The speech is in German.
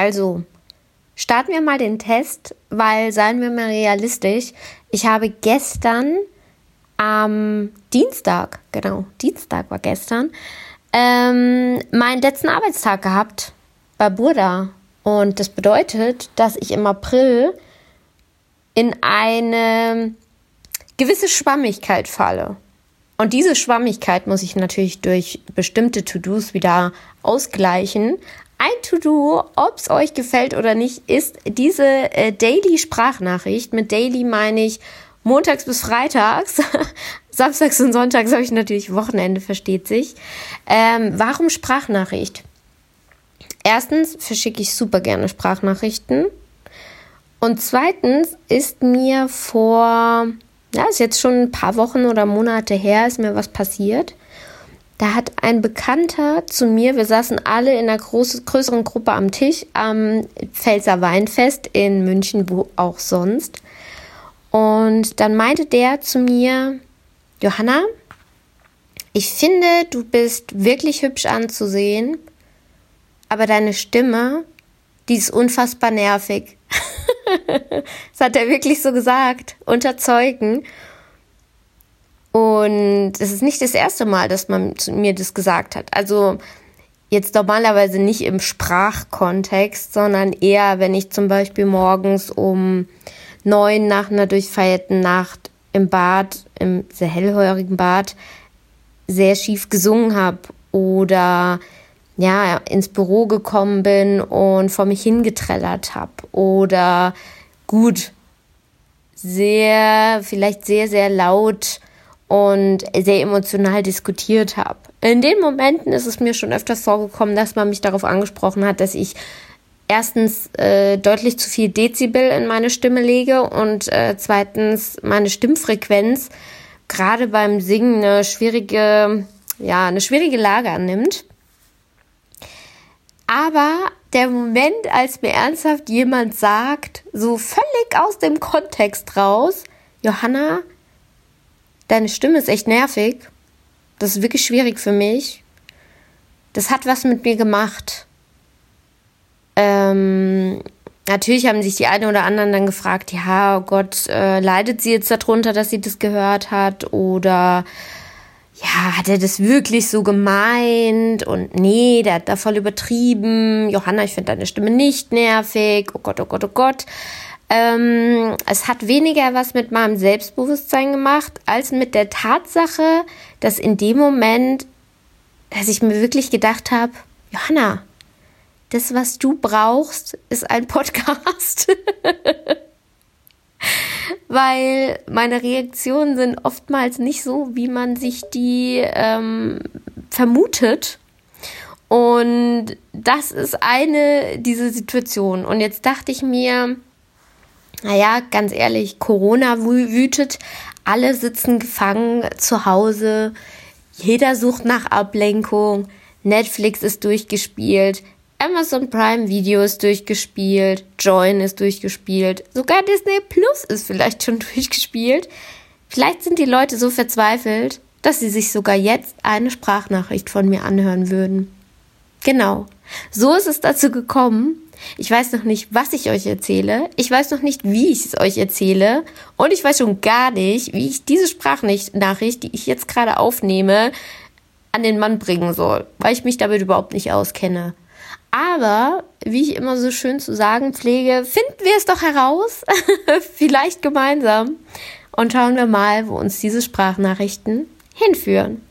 Also, starten wir mal den Test, weil seien wir mal realistisch, ich habe gestern am Dienstag, genau, Dienstag war gestern, ähm, meinen letzten Arbeitstag gehabt bei Burda. Und das bedeutet, dass ich im April in eine gewisse Schwammigkeit falle. Und diese Schwammigkeit muss ich natürlich durch bestimmte To-Dos wieder ausgleichen. Ein To-Do, ob es euch gefällt oder nicht, ist diese äh, Daily-Sprachnachricht. Mit Daily meine ich montags bis freitags. Samstags und Sonntags habe ich natürlich Wochenende, versteht sich. Ähm, warum Sprachnachricht? Erstens verschicke ich super gerne Sprachnachrichten. Und zweitens ist mir vor, ja, ist jetzt schon ein paar Wochen oder Monate her, ist mir was passiert. Da hat ein Bekannter zu mir, wir saßen alle in einer groß, größeren Gruppe am Tisch am Pfälzer Weinfest in München, wo auch sonst. Und dann meinte der zu mir, Johanna, ich finde, du bist wirklich hübsch anzusehen, aber deine Stimme, die ist unfassbar nervig. das hat er wirklich so gesagt, unter Zeugen. Und es ist nicht das erste Mal, dass man mir das gesagt hat. Also jetzt normalerweise nicht im Sprachkontext, sondern eher, wenn ich zum Beispiel morgens um neun nach einer durchfeierten Nacht im Bad, im sehr hellhörigen Bad, sehr schief gesungen habe oder ja, ins Büro gekommen bin und vor mich hingetrellert habe oder gut, sehr, vielleicht sehr, sehr laut und sehr emotional diskutiert habe. In den Momenten ist es mir schon öfters vorgekommen, dass man mich darauf angesprochen hat, dass ich erstens äh, deutlich zu viel Dezibel in meine Stimme lege und äh, zweitens meine Stimmfrequenz gerade beim Singen eine schwierige, ja, eine schwierige Lage annimmt. Aber der Moment, als mir ernsthaft jemand sagt, so völlig aus dem Kontext raus, Johanna, deine Stimme ist echt nervig. Das ist wirklich schwierig für mich. Das hat was mit mir gemacht. Ähm, natürlich haben sich die einen oder anderen dann gefragt, ja, oh Gott, äh, leidet sie jetzt darunter, dass sie das gehört hat? Oder ja, hat er das wirklich so gemeint? Und nee, der hat da voll übertrieben. Johanna, ich finde deine Stimme nicht nervig. Oh Gott, oh Gott, oh Gott. Ähm, es hat weniger was mit meinem Selbstbewusstsein gemacht, als mit der Tatsache, dass in dem Moment, dass ich mir wirklich gedacht habe, Johanna, das, was du brauchst, ist ein Podcast. Weil meine Reaktionen sind oftmals nicht so, wie man sich die ähm, vermutet. Und das ist eine dieser Situationen. Und jetzt dachte ich mir, naja, ganz ehrlich, Corona wütet, alle sitzen gefangen zu Hause, jeder sucht nach Ablenkung, Netflix ist durchgespielt, Amazon Prime Video ist durchgespielt, Join ist durchgespielt, sogar Disney Plus ist vielleicht schon durchgespielt. Vielleicht sind die Leute so verzweifelt, dass sie sich sogar jetzt eine Sprachnachricht von mir anhören würden. Genau. So ist es dazu gekommen. Ich weiß noch nicht, was ich euch erzähle. Ich weiß noch nicht, wie ich es euch erzähle. Und ich weiß schon gar nicht, wie ich diese Sprachnachricht, die ich jetzt gerade aufnehme, an den Mann bringen soll, weil ich mich damit überhaupt nicht auskenne. Aber, wie ich immer so schön zu sagen pflege, finden wir es doch heraus, vielleicht gemeinsam, und schauen wir mal, wo uns diese Sprachnachrichten hinführen.